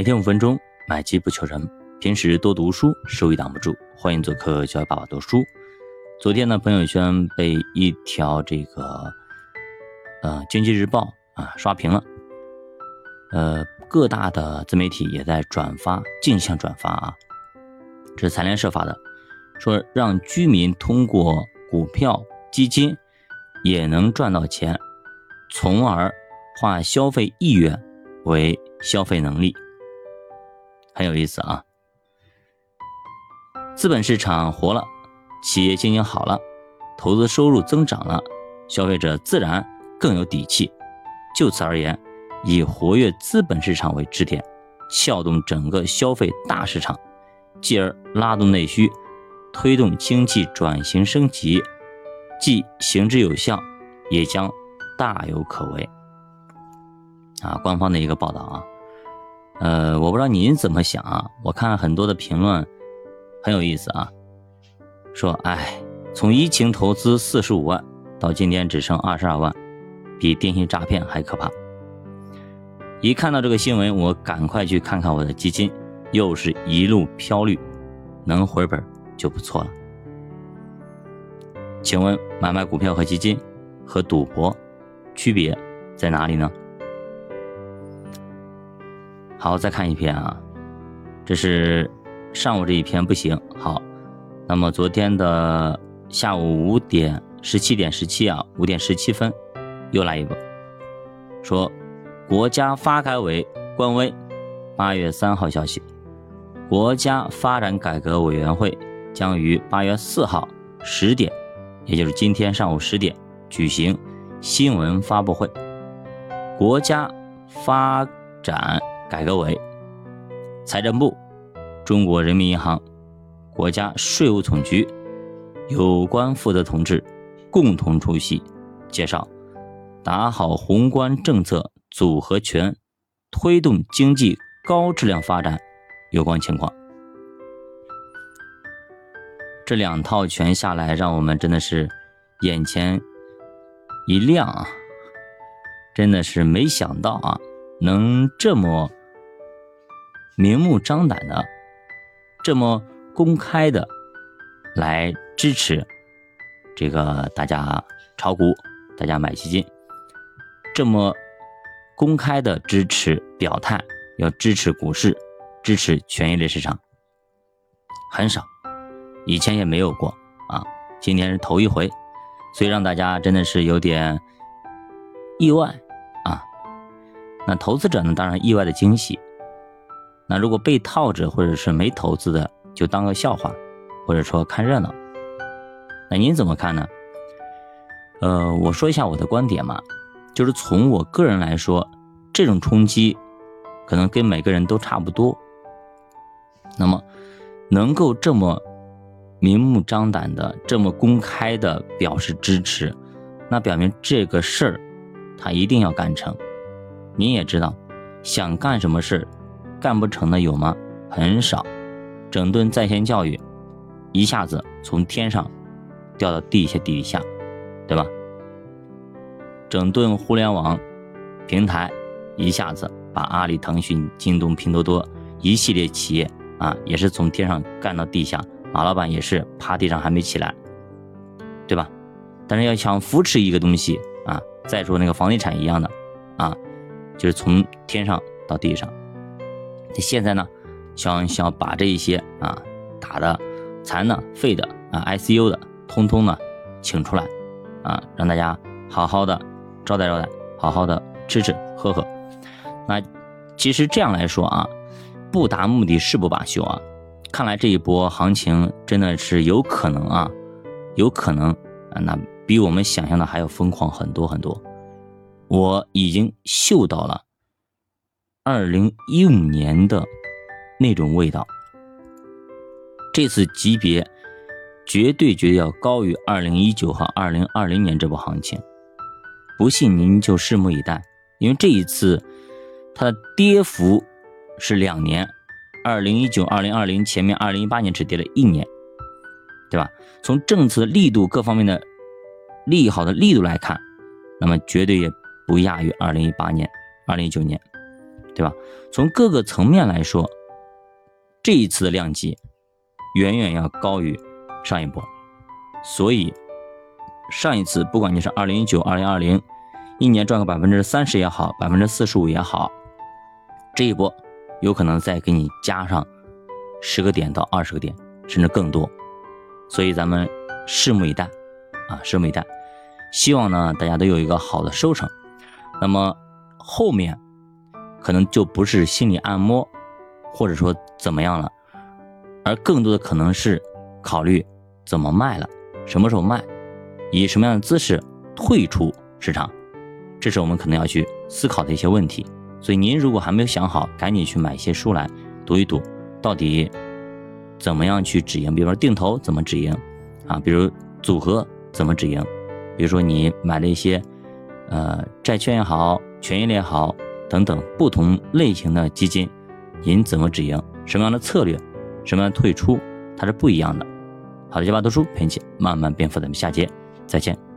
每天五分钟，买机不求人。平时多读书，收益挡不住。欢迎做客教爸爸读书。昨天呢，朋友圈被一条这个呃经济日报啊刷屏了，呃各大的自媒体也在转发，竞相转发啊。这是财联社发的，说让居民通过股票基金也能赚到钱，从而化消费意愿为消费能力。很有意思啊！资本市场活了，企业经营好了，投资收入增长了，消费者自然更有底气。就此而言，以活跃资本市场为支点，撬动整个消费大市场，继而拉动内需，推动经济转型升级，既行之有效，也将大有可为。啊，官方的一个报道啊。呃，我不知道您怎么想啊？我看很多的评论很有意思啊，说，哎，从疫情投资四十五万到今天只剩二十二万，比电信诈骗还可怕。一看到这个新闻，我赶快去看看我的基金，又是一路飘绿，能回本就不错了。请问买卖股票和基金和赌博区别在哪里呢？好，再看一篇啊，这是上午这一篇不行。好，那么昨天的下午五点十七点十七啊，五点十七分又来一个，说国家发改委官微八月三号消息，国家发展改革委员会将于八月四号十点，也就是今天上午十点举行新闻发布会，国家发展。改革委、财政部、中国人民银行、国家税务总局有关负责同志共同出席，介绍打好宏观政策组合拳，推动经济高质量发展有关情况。这两套拳下来，让我们真的是眼前一亮啊！真的是没想到啊，能这么。明目张胆的，这么公开的来支持这个大家炒股，大家买基金，这么公开的支持表态，要支持股市，支持权益类市场，很少，以前也没有过啊，今天是头一回，所以让大家真的是有点意外啊。那投资者呢，当然意外的惊喜。那如果被套着或者是没投资的，就当个笑话，或者说看热闹。那您怎么看呢？呃，我说一下我的观点嘛，就是从我个人来说，这种冲击可能跟每个人都差不多。那么，能够这么明目张胆的、这么公开的表示支持，那表明这个事儿他一定要干成。您也知道，想干什么事儿。干不成的有吗？很少。整顿在线教育，一下子从天上掉到地下地底下，对吧？整顿互联网平台，一下子把阿里、腾讯、京东、拼多多一系列企业啊，也是从天上干到地下。马老板也是趴地上还没起来，对吧？但是要想扶持一个东西啊，再说那个房地产一样的啊，就是从天上到地上。现在呢，想想把这一些啊打的残的、废的啊、ICU 的，通通呢请出来啊，让大家好好的招待招待，好好的吃吃喝喝。那其实这样来说啊，不达目的誓不罢休啊。看来这一波行情真的是有可能啊，有可能啊，那比我们想象的还要疯狂很多很多。我已经嗅到了。二零一五年的那种味道，这次级别绝对绝对要高于二零一九和二零二零年这波行情。不信您就拭目以待，因为这一次它的跌幅是两年，二零一九、二零二零前面二零一八年只跌了一年，对吧？从政策力度各方面的利好的力度来看，那么绝对也不亚于二零一八年、二零一九年。对吧？从各个层面来说，这一次的量级远远要高于上一波，所以上一次不管你是二零一九、二零二零，一年赚个百分之三十也好，百分之四十五也好，这一波有可能再给你加上十个点到二十个点，甚至更多，所以咱们拭目以待啊，拭目以待。希望呢大家都有一个好的收成，那么后面。可能就不是心理按摩，或者说怎么样了，而更多的可能是考虑怎么卖了，什么时候卖，以什么样的姿势退出市场，这是我们可能要去思考的一些问题。所以您如果还没有想好，赶紧去买一些书来读一读，到底怎么样去止盈？比如说定投怎么止盈啊？比如组合怎么止盈？比如说你买了一些呃债券也好，权益类也好。等等不同类型的基金，您怎么止盈？什么样的策略？什么样的退出？它是不一样的。好的，加巴读书陪你慢慢变富，咱们下节再见。